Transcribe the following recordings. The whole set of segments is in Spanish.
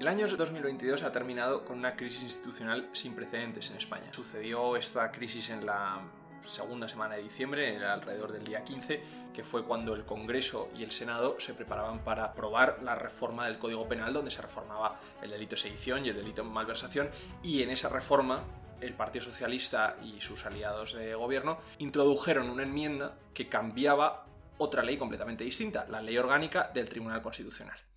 El año 2022 ha terminado con una crisis institucional sin precedentes en España. Sucedió esta crisis en la segunda semana de diciembre, alrededor del día 15, que fue cuando el Congreso y el Senado se preparaban para aprobar la reforma del Código Penal, donde se reformaba el delito de sedición y el delito de malversación, y en esa reforma el Partido Socialista y sus aliados de gobierno introdujeron una enmienda que cambiaba otra ley completamente distinta, la ley orgánica del Tribunal Constitucional.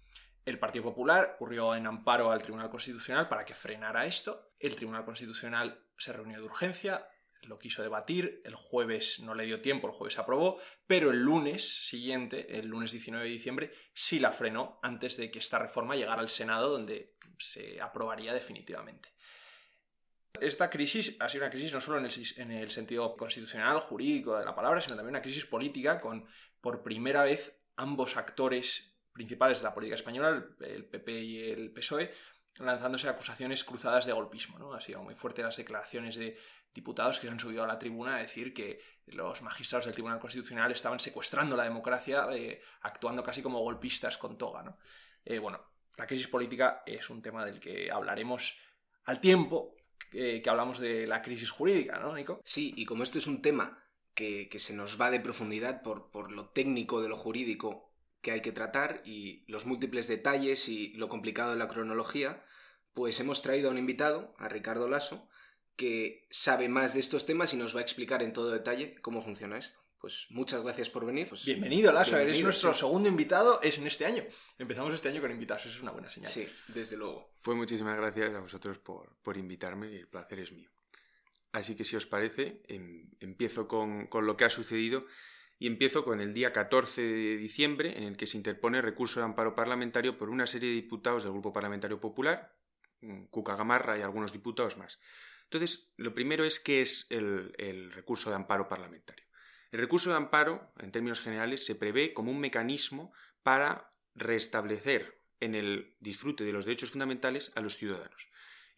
El Partido Popular ocurrió en amparo al Tribunal Constitucional para que frenara esto. El Tribunal Constitucional se reunió de urgencia, lo quiso debatir, el jueves no le dio tiempo, el jueves aprobó, pero el lunes siguiente, el lunes 19 de diciembre, sí la frenó antes de que esta reforma llegara al Senado, donde se aprobaría definitivamente. Esta crisis ha sido una crisis no solo en el, en el, sentido constitucional, jurídico de la palabra, sino también una crisis política con, por primera vez, ambos actores principales de la política española, el PP y el PSOE, lanzándose acusaciones cruzadas de golpismo. ¿no? Ha sido muy fuerte las declaraciones de diputados que se han subido a la tribuna a decir que los magistrados del Tribunal Constitucional estaban secuestrando la democracia, eh, actuando casi como golpistas con toga. ¿no? Eh, bueno, la crisis política es un tema del que hablaremos al tiempo que hablamos de la crisis jurídica, ¿no, Nico? Sí, y como esto es un tema que, que se nos va de profundidad por, por lo técnico de lo jurídico que hay que tratar y los múltiples detalles y lo complicado de la cronología, pues hemos traído a un invitado, a Ricardo Lasso, que sabe más de estos temas y nos va a explicar en todo detalle cómo funciona esto. Pues muchas gracias por venir. Pues, bienvenido, Lasso. Eres nuestro segundo invitado, es en este año. Empezamos este año con invitados, eso es una buena señal. Sí, desde luego. Pues muchísimas gracias a vosotros por, por invitarme y el placer es mío. Así que si os parece, em, empiezo con, con lo que ha sucedido y empiezo con el día 14 de diciembre, en el que se interpone recurso de amparo parlamentario por una serie de diputados del Grupo Parlamentario Popular, mm, Cuca Gamarra y algunos diputados más. Entonces, lo primero es qué es el, el recurso de amparo parlamentario. El recurso de amparo, en términos generales, se prevé como un mecanismo para restablecer en el disfrute de los derechos fundamentales a los ciudadanos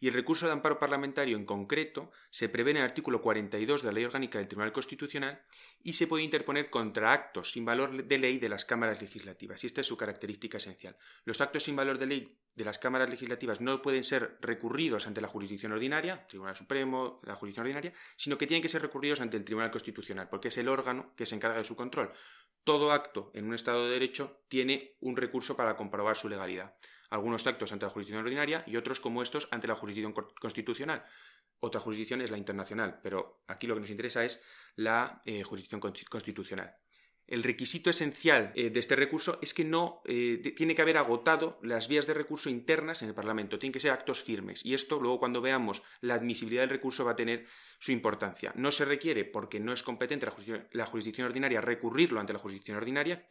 y el recurso de amparo parlamentario en concreto se prevé en el artículo 42 de la Ley Orgánica del Tribunal Constitucional y se puede interponer contra actos sin valor de ley de las cámaras legislativas. Y esta es su característica esencial. Los actos sin valor de ley de las cámaras legislativas no pueden ser recurridos ante la jurisdicción ordinaria, Tribunal Supremo, la jurisdicción ordinaria, sino que tienen que ser recurridos ante el Tribunal Constitucional, porque es el órgano que se encarga de su control. Todo acto en un Estado de Derecho tiene un recurso para comprobar su legalidad algunos actos ante la jurisdicción ordinaria y otros como estos ante la jurisdicción constitucional. Otra jurisdicción es la internacional, pero aquí lo que nos interesa es la eh, jurisdicción constitucional el requisito esencial eh, de este recurso es que no eh, tiene que haber agotado las vías de recurso internas en el Parlamento, tienen que ser actos firmes. Y esto luego cuando veamos la admisibilidad del recurso va a tener su importancia. No se requiere, porque no es competente la jurisdicción, ordinaria, recurrirlo ante la jurisdicción ordinaria,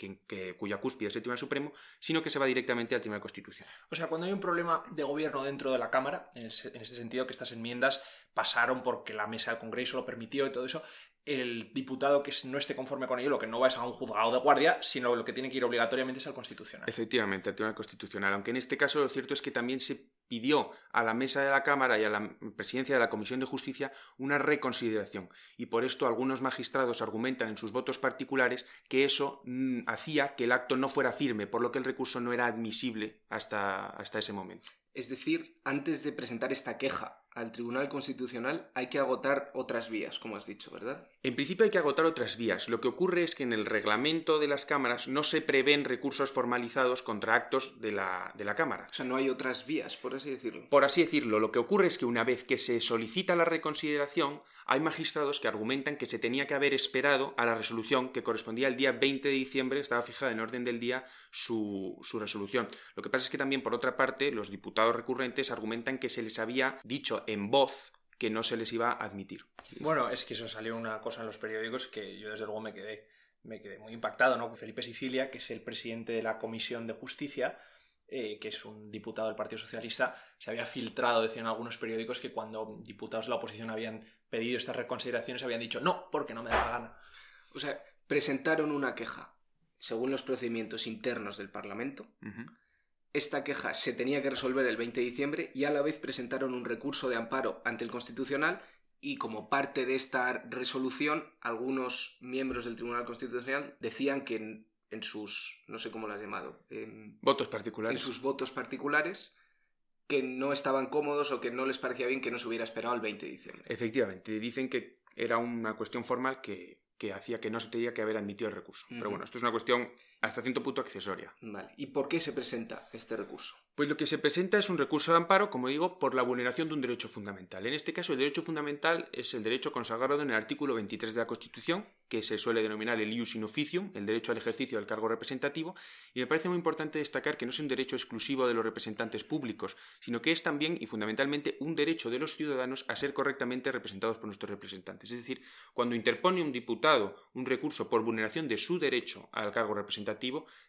cuya cúspide es el Tribunal Supremo, sino que se va directamente al Tribunal Constitucional. O sea, cuando hay un problema de gobierno dentro de la Cámara, en, en este sentido que estas enmiendas pasaron porque la mesa del Congreso lo permitió y todo eso, el diputado que no esté conforme con ello, lo que no va es a un juzgado de guardia, sino lo que tiene que ir obligatoriamente es al Constitucional. Efectivamente, al Tribunal Constitucional. Aunque en este caso lo cierto es que también se pidió a la mesa de la Cámara y a la presidencia de la Comisión de Justicia una reconsideración. Y por esto algunos magistrados argumentan en sus votos particulares que eso mm, hacía que el acto no fuera firme, por lo que el recurso no era admisible hasta, hasta ese momento. Es decir, antes de presentar esta queja al Tribunal Constitucional hay que agotar otras vías, como has dicho, ¿verdad? En principio hay que agotar otras vías. Lo que ocurre es que en el reglamento de las cámaras no se prevén recursos formalizados contra actos de la, de la Cámara. O sea, no hay otras vías, por así decirlo. Por así decirlo, lo que ocurre es que una vez que se solicita la reconsideración, hay magistrados que argumentan que se tenía que haber esperado a la resolución que correspondía al día 20 de diciembre, estaba fijada en orden del día su, su resolución. Lo que pasa es que también, por otra parte, los diputados recurrentes argumentan que se les había dicho en voz que no se les iba a admitir. Bueno, es que eso salió una cosa en los periódicos que yo desde luego me quedé, me quedé muy impactado, ¿no? Felipe Sicilia, que es el presidente de la Comisión de Justicia, eh, que es un diputado del Partido Socialista, se había filtrado, decían algunos periódicos, que cuando diputados de la oposición habían pedido estas reconsideraciones, habían dicho no, porque no me da la gana. O sea, presentaron una queja según los procedimientos internos del Parlamento. Esta queja se tenía que resolver el 20 de diciembre y a la vez presentaron un recurso de amparo ante el Constitucional y como parte de esta resolución algunos miembros del Tribunal Constitucional decían que en sus, no sé cómo lo has llamado, votos particulares. En sus votos particulares que no estaban cómodos o que no les parecía bien que no se hubiera esperado el 20 de diciembre. Efectivamente, dicen que era una cuestión formal que, que hacía que no se tenía que haber admitido el recurso. Pero bueno, esto es una cuestión hasta cierto punto accesoria. Vale. ¿Y por qué se presenta este recurso? Pues lo que se presenta es un recurso de amparo, como digo, por la vulneración de un derecho fundamental. En este caso, el derecho fundamental es el derecho consagrado en el artículo 23 de la Constitución, que se suele denominar el ius in officium, el derecho al ejercicio del cargo representativo, y me parece muy importante destacar que no es un derecho exclusivo de los representantes públicos, sino que es también y fundamentalmente un derecho de los ciudadanos a ser correctamente representados por nuestros representantes. Es decir, cuando interpone un diputado un recurso por vulneración de su derecho al cargo representativo,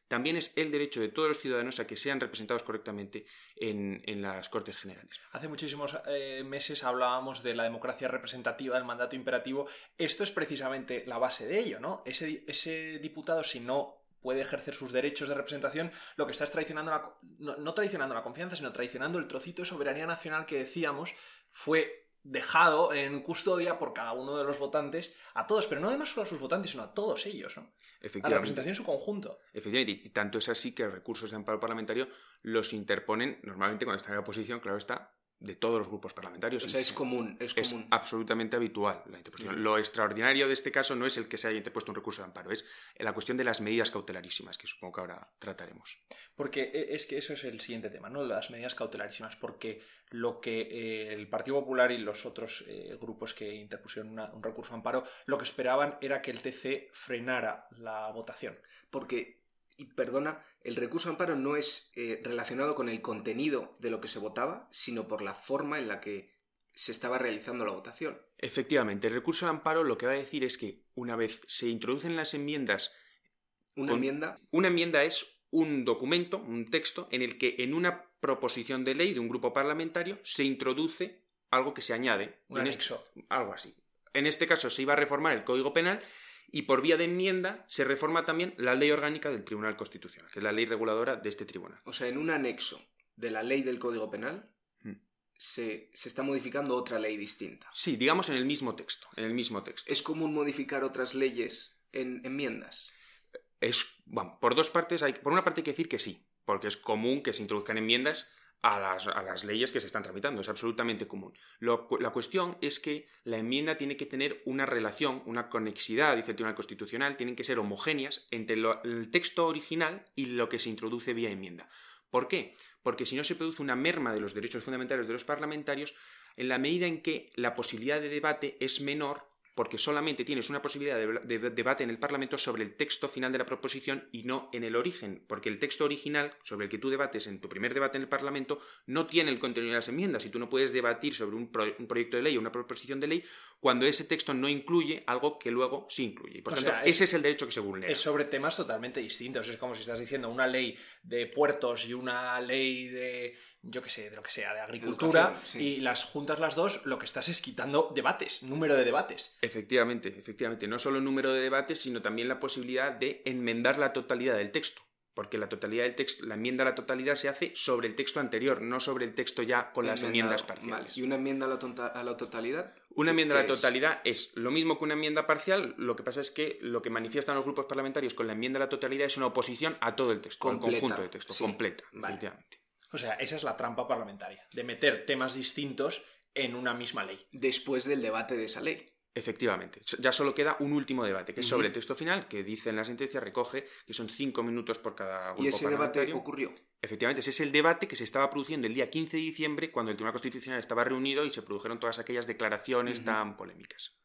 también es el derecho de todos los ciudadanos a que sean representados correctamente en, las Cortes Generales. Hace muchísimos eh, meses hablábamos de la democracia representativa, del mandato imperativo. Esto es precisamente la base de ello, ¿no? Ese, di- ese diputado, si no puede ejercer sus derechos de representación, lo que está es traicionando la, no, no traicionando la confianza, sino traicionando el trocito de soberanía nacional que decíamos fue dejado en custodia por cada uno de los votantes a todos, pero no además solo a sus votantes, sino a todos ellos, ¿no? A la representación en su conjunto. efectivamente, y tanto es así que recursos de amparo parlamentario los interponen normalmente cuando están en la oposición, claro está, de todos los grupos parlamentarios. O sea, es común, es Es común. absolutamente habitual la interposición. Lo extraordinario de este caso no es el que se haya interpuesto un recurso de amparo, es la cuestión de las medidas cautelarísimas, que supongo que ahora trataremos. Porque e- es que eso es el siguiente tema, ¿no? Las medidas cautelarísimas. Porque lo que eh, el Partido Popular y los otros eh, grupos que interpusieron una- un recurso de amparo, lo que esperaban era que el TC frenara la votación. Porque, y perdona, el recurso de amparo no es eh, relacionado con el contenido de lo que se votaba, sino por la forma en la que se estaba realizando la votación. Efectivamente, el recurso de amparo lo que va a decir es que una vez se introducen las enmiendas, Una Con- enmienda, una enmienda es un documento, un texto, en el que en una proposición de ley de un grupo parlamentario se introduce algo que se añade. Un En este- anexo. algo así. En este caso se iba a reformar el Código Penal y por vía de enmienda se reforma también la ley orgánica del Tribunal Constitucional, que es la ley reguladora de este tribunal. o sea, en un anexo de la ley del Código Penal, Mm. se, se está modificando otra ley distinta. Sí, digamos en el mismo texto, en el mismo texto. ¿Es común modificar otras leyes en enmiendas? Es, bueno, por dos partes, hay, por una parte hay que decir que sí, porque es común que se introduzcan enmiendas a las, a las leyes que se están tramitando, es absolutamente común. La cuestión es que la enmienda tiene que tener una relación, una conexidad, dice el Tribunal Constitucional, tienen que ser homogéneas entre el texto original y lo que se introduce vía enmienda. ¿Por qué? Porque si no se produce una merma de los derechos fundamentales de los parlamentarios en la medida en que la posibilidad de debate es menor porque solamente tienes una posibilidad de, de- de debate en el Parlamento sobre el texto final de la proposición y no en el origen, porque el texto original sobre el que tú debates en tu primer debate en el Parlamento no tiene el contenido de las enmiendas y tú no puedes debatir sobre un, pro- un proyecto de ley o una proposición de ley cuando ese texto no incluye algo que luego sí incluye. Por O tanto, sea, es- ese es el derecho que se vulnera. Es sobre temas totalmente distintos. Es como si estás diciendo una ley de puertos y una ley de, yo qué sé, de lo que sea, de agricultura, sí. y las juntas las dos, lo que estás es quitando debates, número de debates. Efectivamente, efectivamente. No solo el número de debates, sino también la posibilidad de enmendar la totalidad del texto. Porque la totalidad del texto, la enmienda a la totalidad se hace sobre el texto anterior, no sobre el texto ya con las enmiendas parciales. Vale. ¿Y una enmienda a la, tonta- a la totalidad? Una enmienda a la totalidad es? lo mismo que una enmienda parcial, lo que pasa es que lo que manifiestan los grupos parlamentarios con la enmienda a la totalidad es una oposición a todo el texto, al conjunto de texto, sí. completa, Vale. efectivamente. O sea, esa es la trampa parlamentaria, de meter temas distintos en una misma ley. Después del debate de esa ley. Efectivamente. Ya solo queda un último debate, que es sobre el texto final, que dice en la sentencia, recoge que son cinco minutos por cada grupo Y ese debate ocurrió. Efectivamente, ese es el debate que se estaba produciendo el día 15 de diciembre, cuando el Tribunal Constitucional estaba reunido y se produjeron todas aquellas declaraciones tan polémicas.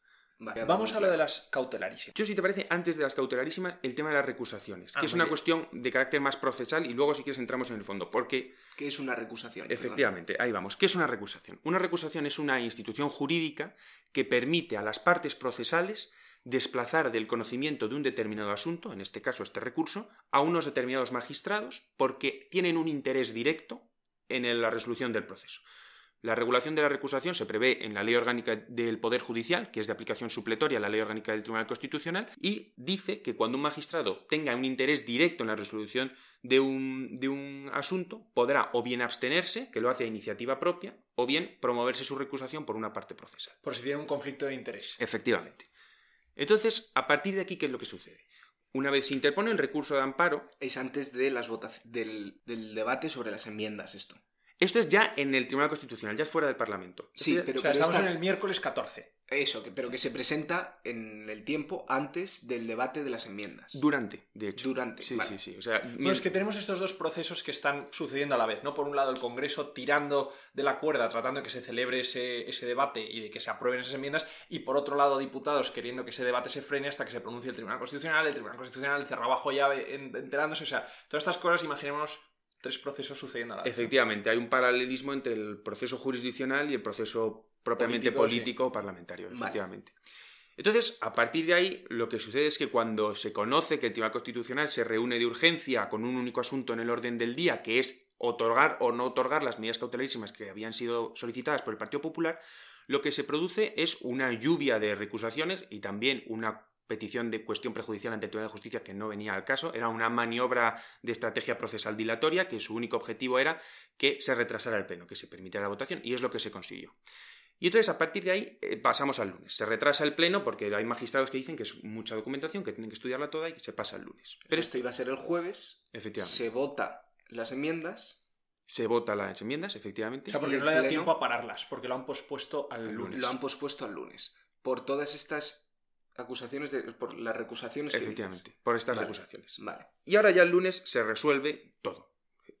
Vale, Vamos a lo de las cautelarísimas. Yo, si te parece, antes de las cautelarísimas, el tema de las recusaciones, Ah, que es una bien. cuestión de carácter más procesal y luego, si quieres, entramos en el fondo. Porque, ¿Qué es una recusación? Perdón. efectivamente, ahí vamos. ¿Qué es una recusación? Una recusación es una institución jurídica que permite a las partes procesales desplazar del conocimiento de un determinado asunto, en este caso este recurso, a unos determinados magistrados porque tienen un interés directo en la resolución del proceso. La regulación de la recusación se prevé en la Ley Orgánica del Poder Judicial, que es de aplicación supletoria a la Ley Orgánica del Tribunal Constitucional, y dice que cuando un magistrado tenga un interés directo en la resolución de un, de un asunto, podrá o bien abstenerse, que lo hace a iniciativa propia, o bien promoverse su recusación por una parte procesal. Por si tiene un conflicto de interés. Efectivamente. Entonces, a partir de aquí, ¿qué es lo que sucede? Una vez se interpone el recurso de amparo, Es antes de las del, del debate sobre las enmiendas esto. Esto es ya en el Tribunal Constitucional, ya es fuera del Parlamento. Sí, pero, o sea, pero estamos esta- en el miércoles 14. Eso, que, pero que se presenta en el tiempo antes del debate de las enmiendas. Durante, de hecho. Durante, Sí, vale. sí, sí. O sea, es que tenemos estos dos procesos que están sucediendo a la vez, ¿no? Por un lado, el Congreso tirando de la cuerda, tratando de que se celebre ese, ese debate y de que se aprueben esas enmiendas, y por otro lado, diputados queriendo que ese debate se frene hasta que se pronuncie el Tribunal Constitucional, el Tribunal Constitucional cerraba bajo llave en- enterándose, o sea, todas estas cosas, imaginemos tres procesos sucediendo a la vez. Efectivamente, hay un paralelismo entre el proceso jurisdiccional y el proceso propiamente Político, sí. o parlamentario, Vale. efectivamente. Entonces, a partir de ahí, lo que sucede es que cuando se conoce que el Tribunal Constitucional se reúne de urgencia con un único asunto en el orden del día, que es otorgar o no otorgar las medidas cautelarísimas que habían sido solicitadas por el Partido Popular, lo que se produce es una lluvia de recusaciones y también una petición de cuestión prejudicial ante el Tribunal de Justicia que no venía al caso. Era una maniobra de estrategia procesal dilatoria que su único objetivo era que se retrasara el pleno, que se permitiera la votación, y es lo que se consiguió. Y entonces, a partir de ahí, eh, pasamos al lunes. Se retrasa el pleno porque hay magistrados que dicen que es mucha documentación, que tienen que estudiarla toda y que se pasa el lunes. Pero esto iba a ser el jueves, efectivamente, se vota las enmiendas, se vota las enmiendas, efectivamente. O sea, porque no le da pleno- tiempo a pararlas, porque lo han pospuesto al Al lunes. lo han pospuesto al lunes. Por todas estas acusaciones, de, por las recusaciones que efectivamente, por estas Vale. recusaciones. Vale. Y ahora ya el lunes se resuelve todo.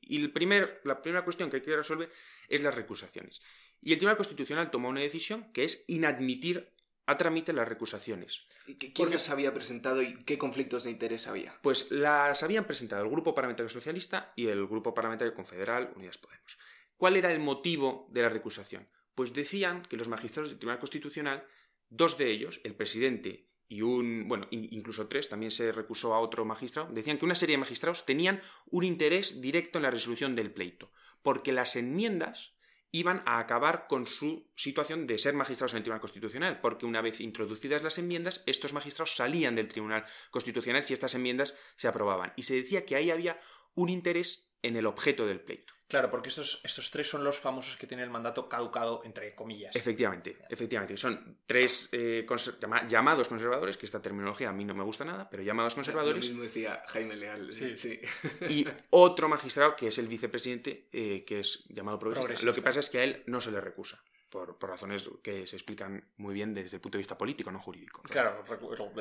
Y el primer, la primera cuestión que hay que resolver es las recusaciones. Y el Tribunal Constitucional toma una decisión que es inadmitir a trámite las recusaciones. ¿Y ¿Quién Porque- las había presentado y qué conflictos de interés había? Pues las habían presentado el Grupo Parlamentario Socialista y el Grupo Parlamentario Confederal Unidas Podemos. ¿Cuál era el motivo de la recusación? Pues decían que los magistrados del Tribunal Constitucional, dos de ellos, el presidente y un, bueno, in- incluso tres, también se recusó a otro magistrado, decían que una serie de magistrados tenían un interés directo en la resolución del pleito, porque las enmiendas iban a acabar con su situación de ser magistrados en el Tribunal Constitucional, porque una vez introducidas las enmiendas, estos magistrados salían del Tribunal Constitucional si estas enmiendas se aprobaban. Y se decía que ahí había un interés en el objeto del pleito. Claro, porque estos, estos tres son los famosos que tienen el mandato caducado, entre comillas. Efectivamente, efectivamente. Son tres eh, conser- llama- llamados conservadores, que esta terminología a mí no me gusta nada, pero llamados Lo conservadores, mismo decía Jaime Leal. Sí. Sí. y otro magistrado que es el vicepresidente, eh, que es llamado progresista. Progresista. Lo que pasa es que a él no se le recusa, por, por razones que se explican muy bien desde el punto de vista político, no jurídico. Claro,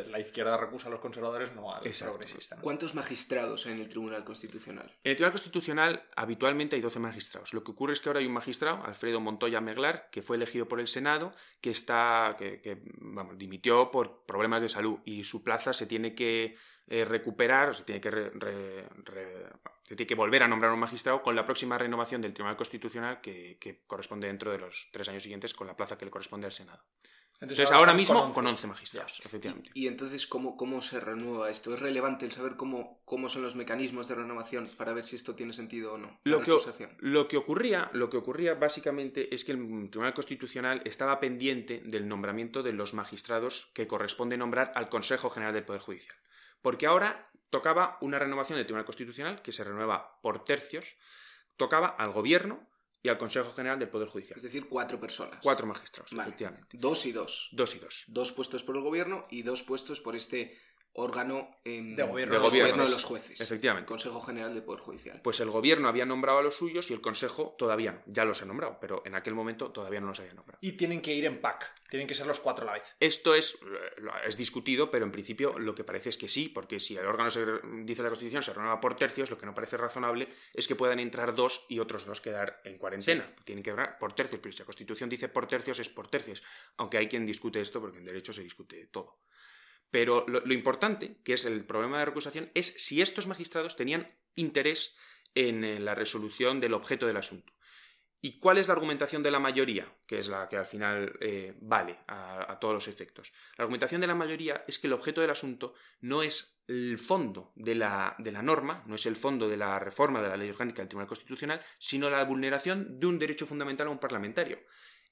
la izquierda recusa a los conservadores, no al Exacto. progresista. ¿no? ¿Cuántos magistrados en el Tribunal Constitucional? En el Tribunal Constitucional habitualmente hay 12 magistrados. Lo que ocurre es que ahora hay un magistrado, Alfredo Montoya Meglar, que fue elegido por el Senado, que está, que, que, vamos, dimitió por problemas de salud y su plaza se tiene que eh, recuperar, se tiene que, re- re- re- se tiene que volver a nombrar un magistrado con la próxima renovación del Tribunal Constitucional que, que corresponde dentro de los tres años siguientes con la plaza que le corresponde al Senado. Entonces, ahora mismo con con 11. 11 magistrados, efectivamente. Y entonces, ¿cómo, ¿cómo se renueva esto? ¿Es relevante el saber cómo, cómo son los mecanismos de renovación para ver si esto tiene sentido o no? Lo que, lo que ocurría, lo que ocurría básicamente es que el Tribunal Constitucional estaba pendiente del nombramiento de los magistrados que corresponde nombrar al Consejo General del Poder Judicial. Porque ahora tocaba una renovación del Tribunal Constitucional que se renueva por tercios, tocaba al Gobierno y al Consejo General del Poder Judicial. Es decir, cuatro personas. Cuatro magistrados, Vale. efectivamente. Dos y dos. Dos y dos. Dos puestos por el gobierno y dos puestos por este órgano em, De gobierno de de gobierno. de los jueces. Efectivamente. Consejo General del Poder Judicial. Pues el Gobierno había nombrado a los suyos y el Consejo todavía no. Ya los ha nombrado, pero en aquel momento todavía no los había nombrado. Y tienen que ir en pack, tienen que ser los cuatro a la vez. Esto es, eh, es discutido, pero en principio lo que parece es que sí, porque si el órgano se, dice la Constitución se renueva por tercios, lo que no parece razonable es que puedan entrar dos y otros dos quedar en cuarentena. Tienen que entrar por tercios, pero si la Constitución dice por tercios, es por tercios. Aunque hay quien discute esto, porque en derecho se discute todo. Pero lo, lo importante, que es el problema de recusación, es si estos magistrados tenían interés en eh, la resolución del objeto del asunto. ¿Y cuál es la argumentación de la mayoría? Que es la que al final eh, vale a, a todos los efectos. La argumentación de la mayoría es que el objeto del asunto no es el fondo de la, de la norma, no es el fondo de la reforma de la ley orgánica del Tribunal Constitucional, sino la vulneración de un derecho fundamental a un parlamentario.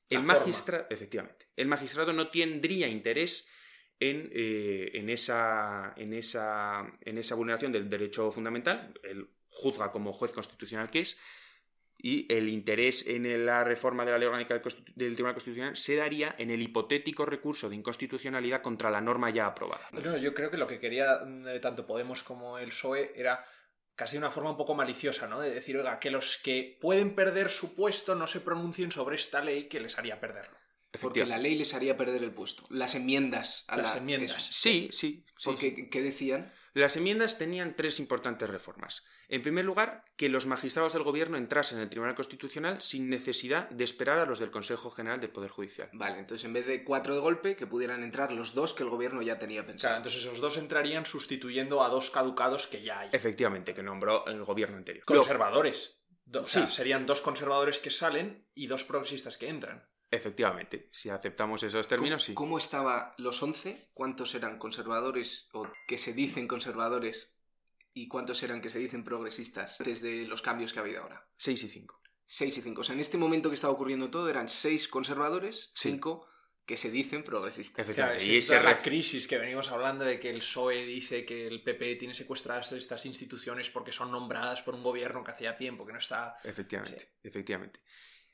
La El magistrado, efectivamente, el magistrado no tendría interés en, eh, en, esa, vulneración del derecho fundamental. Él juzga como juez constitucional que es, y el interés en la reforma de la ley orgánica del, Tribunal Constitucional se daría en el hipotético recurso de inconstitucionalidad contra la norma ya aprobada. Yo creo que lo que quería eh, tanto Podemos como el PSOE era casi de una forma un poco maliciosa, ¿no? De decir, oiga, que los que pueden perder su puesto no se pronuncien sobre esta ley que les haría perderlo. Porque la ley les haría perder el puesto. Las enmiendas a Las la- enmiendas. eso. Sí, sí. sí, Porque, sí. ¿qué decían? Las enmiendas tenían tres importantes reformas. En primer lugar, que los magistrados del gobierno entrasen en el Tribunal Constitucional sin necesidad de esperar a los del Consejo General del Poder Judicial. Vale, entonces en vez de cuatro de golpe, que pudieran entrar los dos que el gobierno ya tenía Claro, pensado. entonces esos dos entrarían sustituyendo a dos caducados que ya hay. Efectivamente, que nombró el gobierno anterior. Conservadores. Do- o sea, Sí. serían dos conservadores que salen y dos progresistas que entran. Efectivamente, si aceptamos esos términos, sí. ¿Cómo estaba los 11? ¿Cuántos eran conservadores o que se dicen conservadores y cuántos eran que se dicen progresistas antes de los cambios que ha habido ahora? 6 y 5. 6 y 5. O sea, en este momento que estaba ocurriendo todo eran 6 conservadores, Sí. 5 que se dicen progresistas. Claro, Efectivamente. es y que ese esta es la crisis que venimos hablando de que el PSOE dice que el PP tiene secuestradas estas instituciones porque son nombradas por un gobierno que hacía tiempo que no está... Efectivamente, efectivamente.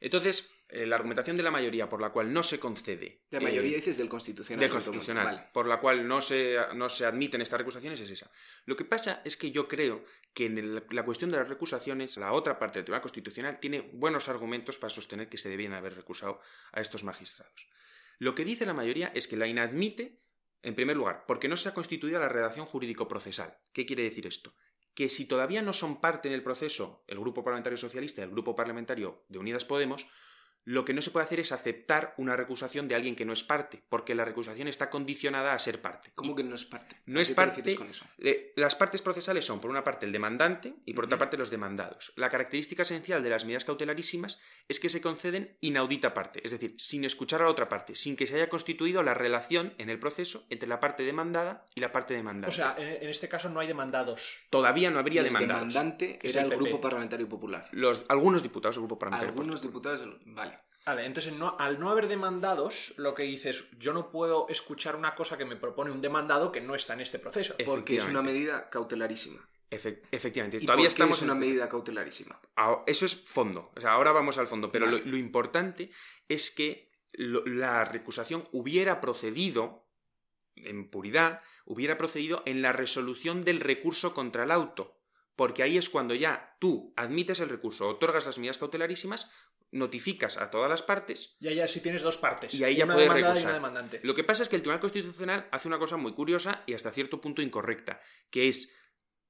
Entonces, eh, la argumentación de la mayoría por la cual no se concede. La eh, mayoría dices del constitucional. del constitucional, Vale. por la cual no se, no se admiten estas recusaciones es esa. Lo que pasa es que yo creo que en el- la cuestión de las recusaciones, la otra parte del Tribunal Constitucional tiene buenos argumentos para sostener que se debían haber recusado a estos magistrados. Lo que dice la mayoría es que la inadmite, en primer lugar, porque no se ha constituido la redacción jurídico-procesal. ¿Qué quiere decir esto? Que si todavía no son parte en el proceso el Grupo Parlamentario Socialista y el Grupo Parlamentario de Unidas Podemos, lo que no se puede hacer es aceptar una recusación de alguien que no es parte, porque la recusación está condicionada a ser parte. ¿Cómo que no es parte? No ¿A es parte- refieres con eso? Eh, las partes procesales son, por una parte, el demandante y por otra parte, los demandados. La característica esencial de las medidas cautelarísimas es que se conceden inaudita parte, es decir, sin escuchar a la otra parte, sin que se haya constituido la relación en el proceso entre la parte demandada y la parte O demandante. sea, en, este caso no hay demandados. todavía no habría el demandados. demandante Que es era el el. Grupo Parlamentario Popular. Los, algunos diputados del Grupo Parlamentario. Algunos diputados del... Vale. Vale, entonces no, al no haber demandados, lo que dices, yo no puedo escuchar una cosa que me propone un demandado que no está en este proceso. Porque es una medida cautelarísima. Efe- efectivamente. ¿Y Todavía por qué estamos es en una este- medida cautelarísima? Ah, Eso es fondo. O sea, ahora vamos al fondo. Pero Vale. lo, lo importante es que lo- la recusación hubiera procedido, en puridad, hubiera procedido en la resolución del recurso contra el auto. Porque ahí es cuando ya tú admites el recurso, otorgas las medidas cautelarísimas, notificas a todas las partes. Ya, ya, si tienes dos partes. Y ahí ya una puedes demandada y recusar. una demandante. Lo que pasa es que el Tribunal Constitucional hace una cosa muy curiosa y hasta cierto punto incorrecta, que es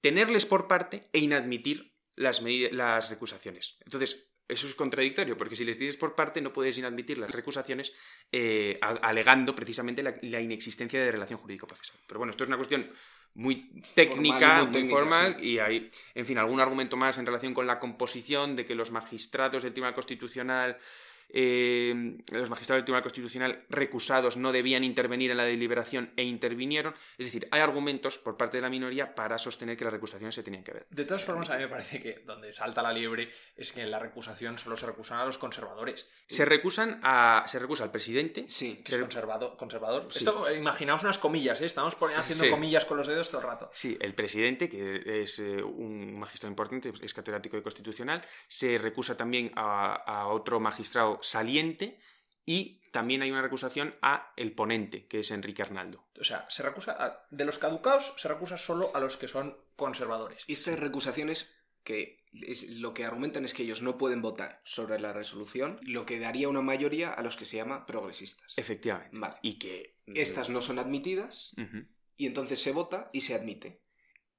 tenerles por parte e inadmitir las, las recusaciones. Entonces, eso es contradictorio, porque si les tienes por parte no puedes inadmitir las recusaciones eh, alegando precisamente la, la inexistencia de relación jurídico-procesal. Pero bueno, esto es una cuestión muy técnica, muy muy, técnica, formal, sí. y hay, en fin, algún argumento más en relación con la composición de que los magistrados del Tribunal Constitucional eh, los magistrados del Tribunal Constitucional recusados no debían intervenir en la deliberación e intervinieron. Es decir, hay argumentos por parte de la minoría para sostener que las recusaciones se tenían que ver. De todas formas, a mí me parece que donde salta la liebre es que en la recusación solo se recusan a los conservadores. Se recusan a. se recusa al presidente. Sí. Que es conservado, conservador. Sí. Esto, imaginaos unas comillas, ¿eh? Estamos haciendo Sí. comillas con los dedos todo el rato. Sí, el presidente, que es eh, un magistrado importante, es catedrático de constitucional, se recusa también a, a otro magistrado saliente y también hay una recusación a el ponente, que es Enrique Arnaldo. O sea, se recusa a- de los caducados, se recusa solo a los que son conservadores. Estas recusaciones que es- lo que argumentan es que ellos no pueden votar sobre la resolución, lo que daría una mayoría a los que se llama progresistas. Efectivamente. Vale. Y que. Estas no son admitidas y entonces se vota y se admite.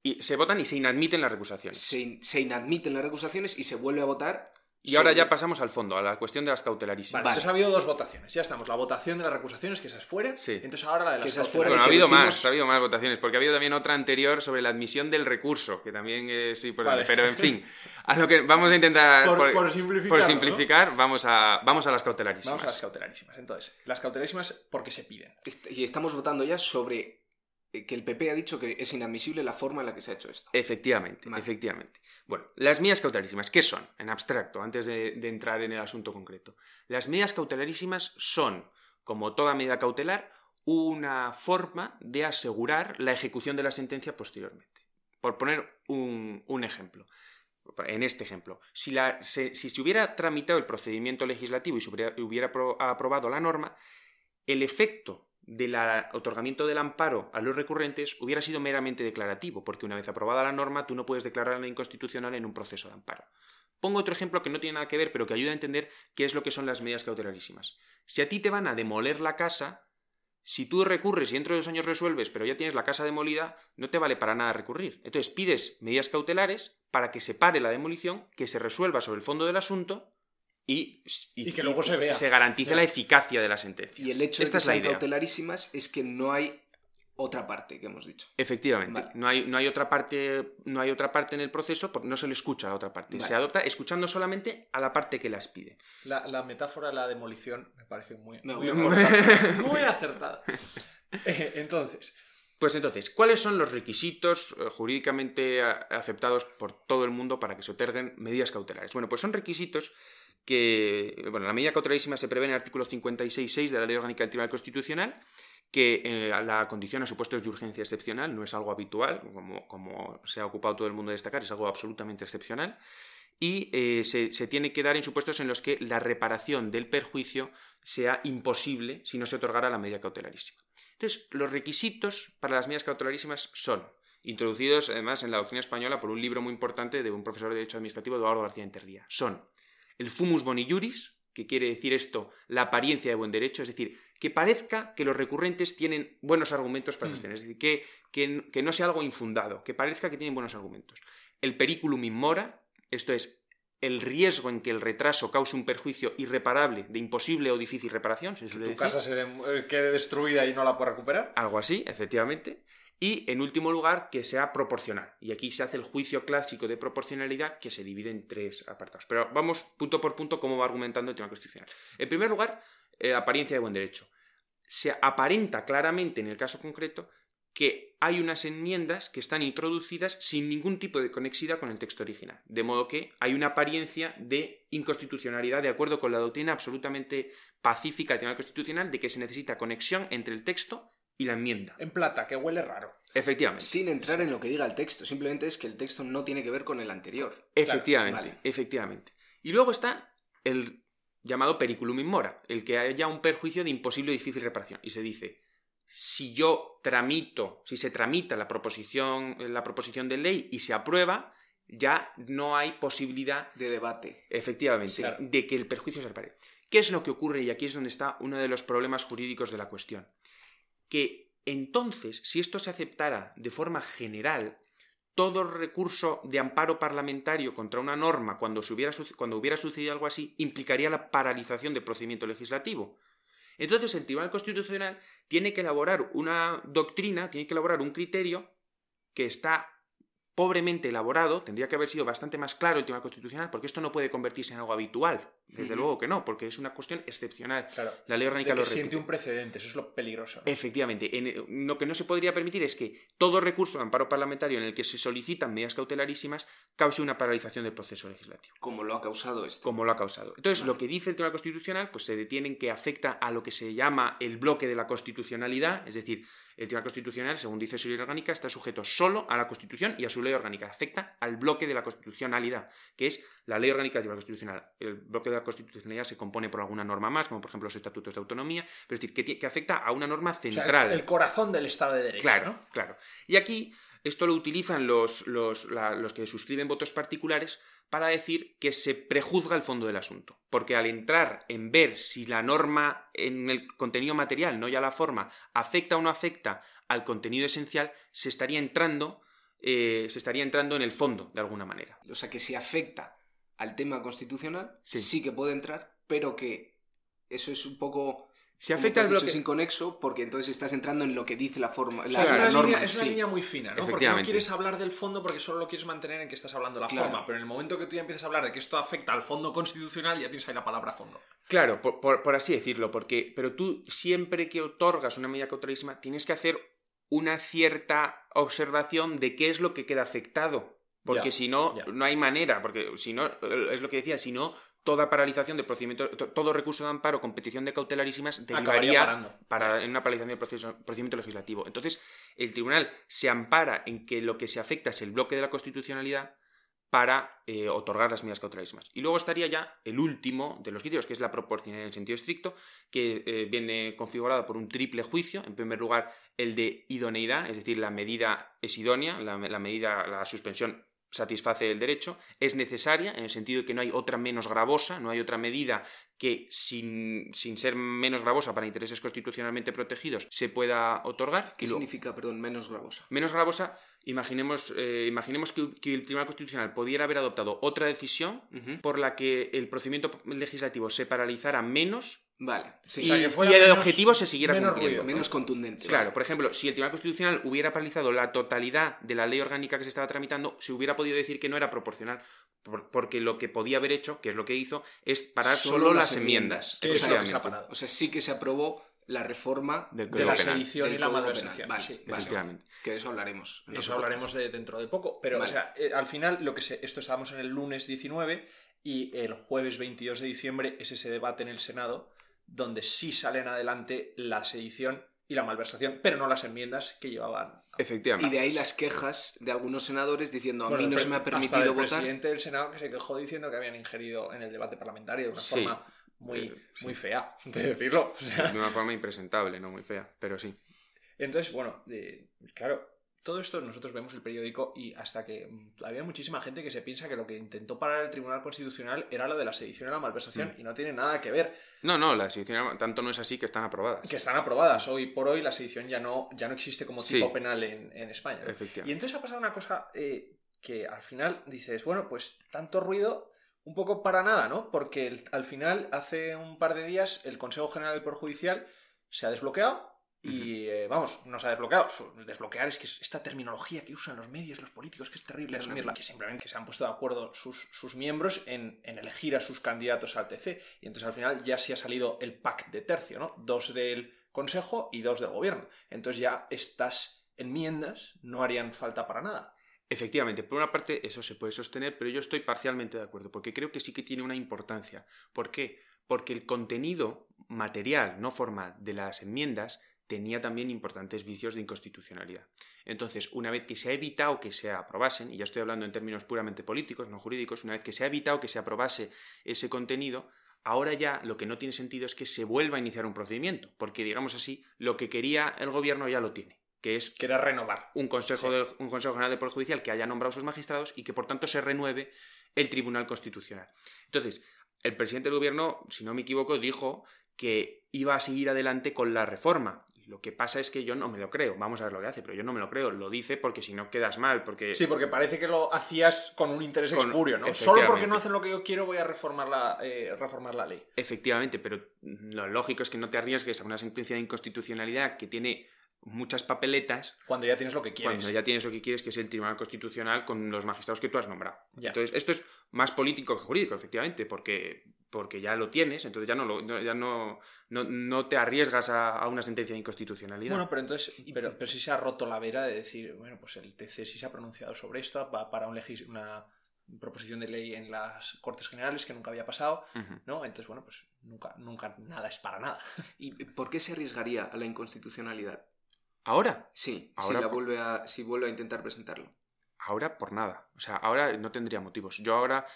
Y se votan y se inadmiten las recusaciones. Se, in- se inadmiten las recusaciones y se vuelve a votar. Y ahora sobre- ya pasamos al fondo, a la cuestión de las cautelarísimas. Vale, entonces ha habido dos votaciones. Ya estamos. La votación de las recusaciones, que esa es fuera. Sí. Entonces ahora la de las Que esa es cautelares. Bueno, ha habido decimos- más, ha habido más votaciones, porque ha habido también otra anterior sobre la admisión del recurso, que también es importante. Vale. Pero en fin, a lo que vamos a intentar. Por- por simplificar, por ¿no? simplificar, vamos, a, vamos a las cautelarísimas. Vamos a las cautelarísimas. Entonces, las cautelarísimas porque se piden. Y estamos votando ya sobre eh, que el PP ha dicho que es inadmisible la forma en la que se ha hecho esto. Efectivamente, Vale. efectivamente. Bueno, las medidas cautelarísimas, ¿qué son? En abstracto, antes de, de entrar en el asunto concreto. Las medidas cautelarísimas son, como toda medida cautelar, una forma de asegurar la ejecución de la sentencia posteriormente. Por poner un, un ejemplo. En este ejemplo, si, la- se, si se hubiera tramitado el procedimiento legislativo y se hubiera, hubiera apro- aprobado la norma, el efecto del otorgamiento del amparo a los recurrentes hubiera sido meramente declarativo, porque una vez aprobada la norma tú no puedes declararla inconstitucional en un proceso de amparo. Pongo otro ejemplo que no tiene nada que ver, pero que ayuda a entender qué es lo que son las medidas cautelarísimas. Si a ti te van a demoler la casa, si tú recurres y dentro de dos años resuelves, pero ya tienes la casa demolida, no te vale para nada recurrir. Entonces pides medidas cautelares para que se pare la demolición, que se resuelva sobre el fondo del asunto y, que luego se vea. Se garantice la eficacia de la sentencia. Y el hecho de que sean cautelarísimas es que no hay otra parte que hemos dicho. Efectivamente, no, hay, no, hay otra parte, no hay otra parte en el proceso porque no se le escucha a la otra parte. Se adopta escuchando solamente a la parte que las pide. La, metáfora de la demolición me parece muy, muy, acertada. Eh, entonces. Pues entonces, ¿cuáles son los requisitos eh, jurídicamente aceptados por todo el mundo para que se otorguen medidas cautelares? Bueno, pues son requisitos que, bueno, la medida cautelarísima se prevé en el artículo 56.6 de la Ley Orgánica del Tribunal Constitucional que eh, la condición a supuestos de urgencia excepcional no es algo habitual, como, se ha ocupado todo el mundo de destacar, es algo absolutamente excepcional, y eh, se, tiene que dar en supuestos en los que la reparación del perjuicio sea imposible si no se otorgara la medida cautelarísima. Entonces, los requisitos para las medidas cautelarísimas son introducidos además en la doctrina española por un libro muy importante de un profesor de Derecho Administrativo, Eduardo García Interdía. Son el fumus boni juris, que quiere decir esto, la apariencia de buen derecho, es decir, que parezca que los recurrentes tienen buenos argumentos para mm. sostener, es decir, que, que, no sea algo infundado, que parezca que tienen buenos argumentos. El periculum in mora, esto es, el riesgo en que el retraso cause un perjuicio irreparable, de imposible o difícil reparación. Si tu casa se eh, quede destruida y no la pueda recuperar. Algo así, efectivamente. Y, en último lugar, que sea proporcional. Y aquí se hace el juicio clásico de proporcionalidad que se divide en tres apartados. Pero vamos punto por punto cómo va argumentando el tema constitucional. En primer lugar, eh, apariencia de buen derecho. Se aparenta claramente en el caso concreto que hay unas enmiendas que están introducidas sin ningún tipo de conexidad con el texto original. De modo que hay una apariencia de inconstitucionalidad de acuerdo con la doctrina absolutamente pacífica del Tribunal Constitucional de que se necesita conexión entre el texto y la enmienda. En plata, que huele raro. Efectivamente. Sin entrar en lo que diga el texto, simplemente es que el texto no tiene que ver con el anterior. Efectivamente, efectivamente. Y luego está el llamado periculum in mora, el que haya un perjuicio de imposible o difícil reparación. Y se dice, si yo tramito, si se tramita la proposición, la proposición de ley y se aprueba, ya no hay posibilidad de debate. Efectivamente, de que el perjuicio se repare. ¿Qué es lo que ocurre? Y aquí es donde está uno de los problemas jurídicos de la cuestión. Que entonces, si esto se aceptara de forma general, todo recurso de amparo parlamentario contra una norma cuando, hubiera, cuando hubiera sucedido algo así implicaría la paralización del procedimiento legislativo. Entonces el Tribunal Constitucional tiene que elaborar una doctrina, tiene que elaborar un criterio que está pobremente elaborado, tendría que haber sido bastante más claro el Tribunal Constitucional, porque esto no puede convertirse en algo habitual. Desde luego que no, porque es una cuestión excepcional. La ley orgánica lo siente un precedente, eso es lo peligroso. Efectivamente. lo que no se podría permitir es que todo recurso de amparo parlamentario en el que se solicitan medidas cautelarísimas cause una paralización del proceso legislativo. Como lo ha causado esto. Como lo ha causado. Entonces, lo que dice el Tribunal Constitucional, pues se detiene en que afecta a lo que se llama el bloque de la constitucionalidad, es decir, el Tribunal Constitucional, según dice su ley orgánica, está sujeto solo a la Constitución y a su ley orgánica. Afecta al bloque de la constitucionalidad, que es la ley orgánica del Tribunal Constitucional. El bloque de la constitucionalidad se compone por alguna norma más, como por ejemplo los estatutos de autonomía, pero es decir, que, afecta a una norma central. el corazón del Estado de Derecho. Claro, claro. Y aquí esto lo utilizan los, los, los que suscriben votos particulares para decir que se prejuzga el fondo del asunto. Porque al entrar en ver si la norma en el contenido material, no ya la forma, afecta o no afecta al contenido esencial, se estaría entrando, eh, se estaría entrando en el fondo, de alguna manera. O sea que si afecta al tema constitucional, sí que puede entrar, pero que eso es un poco se afecta al bloque. Es inconexo porque entonces estás entrando en lo que dice la forma. La, es, una línea, es una línea, muy fina, ¿no? Porque no quieres hablar del fondo porque solo lo quieres mantener en que estás hablando de la forma. Pero en el momento que tú ya empiezas a hablar de que esto afecta al fondo constitucional, ya tienes ahí la palabra fondo. Claro, por, así decirlo. porque Pero tú siempre que otorgas una medida cautelísima tienes que hacer una cierta observación de qué es lo que queda afectado. Porque si no, no hay manera, porque si no, es lo que decía, si no, toda paralización del procedimiento, todo recurso de amparo con petición de cautelarísimas derivaría para, en una paralización del procedimiento legislativo. Entonces, el tribunal se ampara en que lo que se afecta es el bloque de la constitucionalidad para eh, otorgar las medidas cautelares Y luego estaría ya el último de los criterios, que es la proporcionalidad en sentido estricto, que eh, viene configurado por un triple juicio. En primer lugar, el de idoneidad, es decir, la medida es idónea, la medida, la suspensión satisface el derecho, es necesaria en el sentido de que no hay otra menos gravosa, no hay otra medida que sin, ser menos gravosa para intereses constitucionalmente protegidos se pueda otorgar. ¿Qué significa, perdón, menos gravosa? Menos gravosa, imaginemos, eh, imaginemos que, el Tribunal Constitucional pudiera haber adoptado otra decisión por la que el procedimiento legislativo se paralizara menos Vale. y, el objetivo se siguiera menos cumpliendo. menos contundente. Claro, por ejemplo, si el Tribunal Constitucional hubiera paralizado la totalidad de la ley orgánica que se estaba tramitando, se hubiera podido decir que no era proporcional. porque lo que podía haber hecho, que es lo que hizo, es parar solo, las, enmiendas. O sea, sí que se aprobó la reforma de la sedición y la malversación. Vale, sí, Que de eso hablaremos. Eso hablaremos de dentro de poco. Pero, o sea, eh, al final, lo que esto estábamos en el lunes 19 y el jueves 22 de diciembre es ese debate en el Senado donde sí salen adelante la sedición y la malversación, pero no las enmiendas que llevaban. Efectivamente. Y de ahí las quejas de algunos senadores diciendo a mí no se me ha permitido hasta el presidente del Senado que se quejó diciendo que habían ingerido en el debate parlamentario de una forma muy, eh, muy fea, de decirlo. De una forma impresentable, no muy fea, pero sí. Entonces, bueno, claro, todo esto nosotros vemos el periódico y hasta que mm, había muchísima gente que se piensa que lo que intentó parar el Tribunal Constitucional era lo de la sedición y la malversación mm. y no tiene nada que ver. No, no, la sedición tanto no es así que están aprobadas. Que están aprobadas. Hoy por hoy la sedición ya no, ya no existe como tipo penal en, España. Y entonces ha pasado una cosa eh, que al final dices, bueno, pues tanto ruido un poco para nada, ¿no? Porque al final, hace un par de días, el Consejo General del Poder Judicial se ha desbloqueado y eh, vamos, no se ha desbloqueado. Desbloquear es que esta terminología que usan los medios, los políticos, que es terrible asumirla, que simplemente se han puesto de acuerdo sus, miembros en, elegir a sus candidatos al TC. Y entonces al final ya sí ha salido el pack de tercio, ¿no? Dos del Consejo y dos del Gobierno. Entonces ya estas enmiendas no harían falta para nada. Efectivamente, por una parte eso se puede sostener, pero yo estoy parcialmente de acuerdo, porque creo que sí que tiene una importancia. ¿Por qué? Porque el contenido material, no formal, de las enmiendas tenía también importantes vicios de inconstitucionalidad. Entonces, una vez que se ha evitado que se aprobasen, y ya estoy hablando en términos puramente políticos, no jurídicos, una vez que se ha evitado que se aprobase ese contenido, ahora ya lo que no tiene sentido es que se vuelva a iniciar un procedimiento, porque digamos así, lo que quería el gobierno ya lo tiene que es que renovar un consejo, un consejo general de poder judicial que haya nombrado sus magistrados y que por tanto se renueve el Tribunal Constitucional. Entonces, el presidente del gobierno, si no me equivoco, dijo que iba a seguir adelante con la reforma. Lo que pasa es que yo no me lo creo. Vamos a ver lo que hace, pero yo no me lo creo. Lo dice porque si no quedas mal. Porque... Sí, porque parece que lo hacías con un interés expurio, ¿no? Solo porque no hacen lo que yo quiero voy a reformar la, eh, reformar la ley. Efectivamente, pero lo lógico es que no te arriesgues a una sentencia de inconstitucionalidad que tiene muchas papeletas. Cuando ya tienes lo que quieres. Cuando ya tienes lo que quieres, que es el Tribunal Constitucional con los magistrados que tú has nombrado. Entonces, esto es más político que jurídico, efectivamente, porque porque ya lo tienes, entonces ya no, lo, ya no, no, te arriesgas a, una sentencia de inconstitucionalidad. Bueno, pero entonces, pero, pero sí se ha roto la vera de decir, bueno, pues el TC sí se ha pronunciado sobre esto, va para un una proposición de ley en las Cortes Generales que nunca había pasado, ¿no? Entonces, bueno, pues nunca, nunca nada es para nada. ¿Y por qué se arriesgaría a la inconstitucionalidad? ¿Ahora? Sí, ahora si, la vuelve a, si vuelve a intentar presentarlo. Ahora por nada. O sea, ahora no tendría motivos. Yo ahora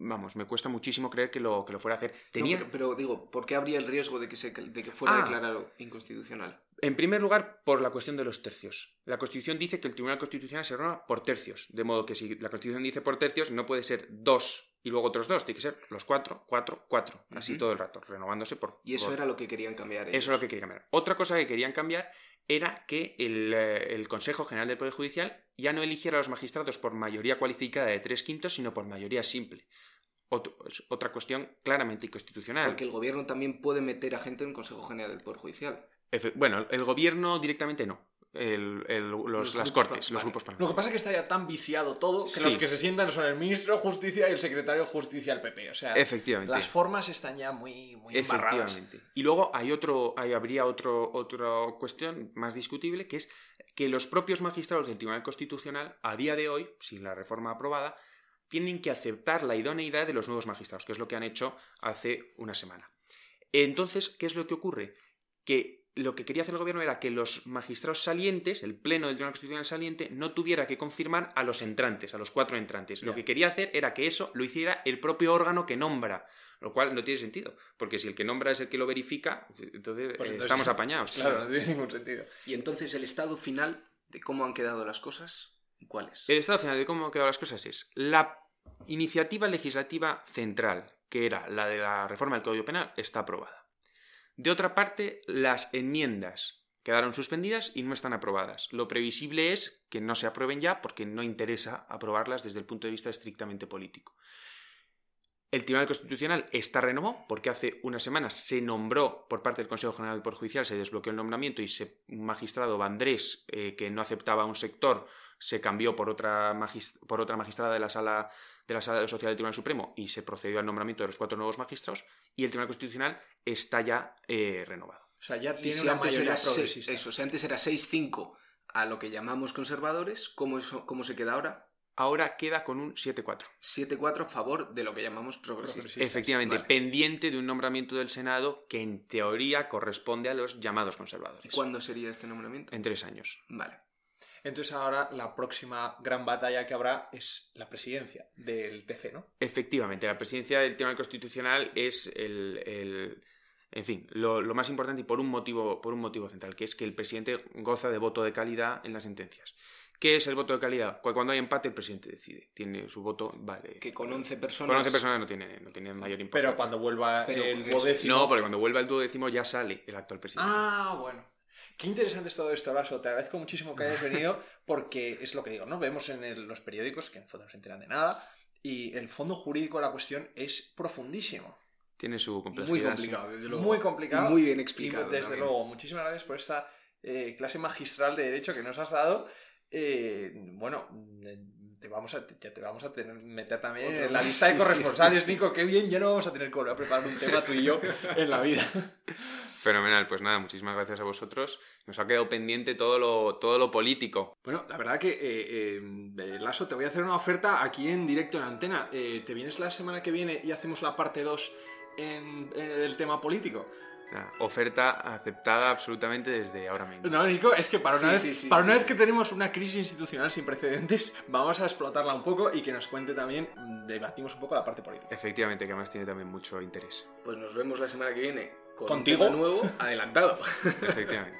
vamos, me cuesta muchísimo creer que lo, que lo fuera a hacer. Tenía... pero, digo, ¿por qué habría el riesgo de que, se, de que fuera ah. declarado inconstitucional? En primer lugar, por la cuestión de los tercios. La Constitución dice que el Tribunal Constitucional se renueva por tercios, de modo que si la Constitución dice por tercios, no puede ser dos y luego otros dos, tiene que ser los cuatro, cuatro, cuatro, así todo el rato, renovándose por... Y eso era lo que querían cambiar. Eso es lo que querían cambiar. Otra cosa que querían cambiar era que el, eh, el, Consejo General del Poder Judicial ya no eligiera a los magistrados por mayoría cualificada de tres quintos, sino por mayoría simple otra cuestión claramente inconstitucional. Porque el gobierno también puede meter a gente en el Consejo General del Poder Judicial. bueno, el gobierno directamente no. Las cortes, los grupos Lo que pasa es que está ya tan viciado todo que los que se sientan son el ministro de Justicia y el secretario de Justicia del PP. O sea, Efectivamente. las formas están ya muy, muy Efectivamente. Y luego hay otro, hay, habría otro, otra cuestión más discutible, que es que los propios magistrados del Tribunal Constitucional, a día de hoy, sin la reforma aprobada, tienen que aceptar la idoneidad de los nuevos magistrados, que es lo que han hecho hace una semana. Entonces, ¿qué es lo que ocurre? Que lo que quería hacer el gobierno era que los magistrados salientes, el pleno del Tribunal Constitucional saliente, no tuviera que confirmar a los entrantes, a los cuatro entrantes. Lo que quería hacer era que eso lo hiciera el propio órgano que nombra, lo cual no tiene sentido, porque si el que nombra es el que lo verifica, entonces, Pues entonces- estamos apañados. Claro, no tiene ningún sentido. Y entonces el estado final de cómo han quedado las cosas, ¿cuál es? El estado final de cómo han quedado las cosas es la iniciativa legislativa central, que era la de la reforma del Código Penal, está aprobada. De otra parte, las enmiendas quedaron suspendidas y no están aprobadas. Lo previsible es que no se aprueben ya porque no interesa aprobarlas desde el punto de vista estrictamente político. El Tribunal Constitucional está renovado porque hace unas semanas se nombró por parte del Consejo General del Poder Judicial, se desbloqueó el nombramiento y se, un magistrado Vandrés, eh, que no aceptaba un sector, se cambió por otra, magis- por otra magistrada de la sala de la sala social del Tribunal Supremo y se procedió al nombramiento de los cuatro nuevos magistrados y el Tribunal Constitucional está ya eh, renovado. O sea, ya tiene si una mayoría progresista. eso, si antes era 6-5 a lo que llamamos conservadores, ¿cómo, eso, ¿cómo se queda ahora? Ahora queda con un 7-4. 7-4 a favor de lo que llamamos progresistas. Progresistas. Efectivamente, Vale. pendiente de un nombramiento del Senado que en teoría corresponde a los llamados ¿Y conservadores. cuándo sería este nombramiento? En tres años. Vale. Entonces ahora la próxima gran batalla que habrá es la presidencia del TC, ¿no? Efectivamente, la presidencia del Tribunal Constitucional es el, el- en fin, lo, lo más importante y por un motivo, por un motivo central, que es que el presidente goza de voto de calidad en las sentencias. ¿Qué es el voto de calidad? Cu- Cuando hay empate, el presidente decide. Tiene su voto, vale. Que con 11 personas... Con 11 personas no tiene, no tiene mayor importancia. Pero cuando vuelva Pero el duodécimo... No, porque cuando vuelva el duodécimo ya sale el actual presidente. Ah, bueno. Qué interesante es todo esto, Lasso. Te agradezco muchísimo que hayas venido porque es lo que digo, ¿no? Vemos en el- los periódicos que en fondo no se enteran de nada y el fondo jurídico de la cuestión es profundísimo. Tiene su complejidad. Muy sí. complicado, desde luego. Muy complicado. Y muy bien Y explicado. desde también. luego, muchísimas gracias por esta eh, clase magistral de Derecho que nos has dado. Eh, bueno, mm, te vamos a, ya te vamos a tener, meter también en la lista de sí, corresponsales, sí. Nico. Qué bien, ya no vamos a tener que volver a preparar un tema tú y yo en la vida. Fenomenal, pues nada, muchísimas gracias a vosotros. Nos ha quedado pendiente todo lo, todo lo político. Bueno, la verdad que, eh, eh, Lasso, te voy a hacer una oferta aquí en directo en antena. Eh, ¿Te vienes la semana que viene y hacemos la parte 2 en, eh, del tema político? Nada, oferta aceptada absolutamente desde ahora mismo. No, Nico, es que para una, Sí, vez, sí, sí, para sí. una vez que tenemos una crisis institucional sin precedentes, vamos a explotarla un poco y que nos cuente también, mm, debatimos un poco la parte política. Efectivamente, que además tiene también mucho interés. Pues nos vemos la semana que viene con ¿Contigo? un tema nuevo adelantado. Efectivamente.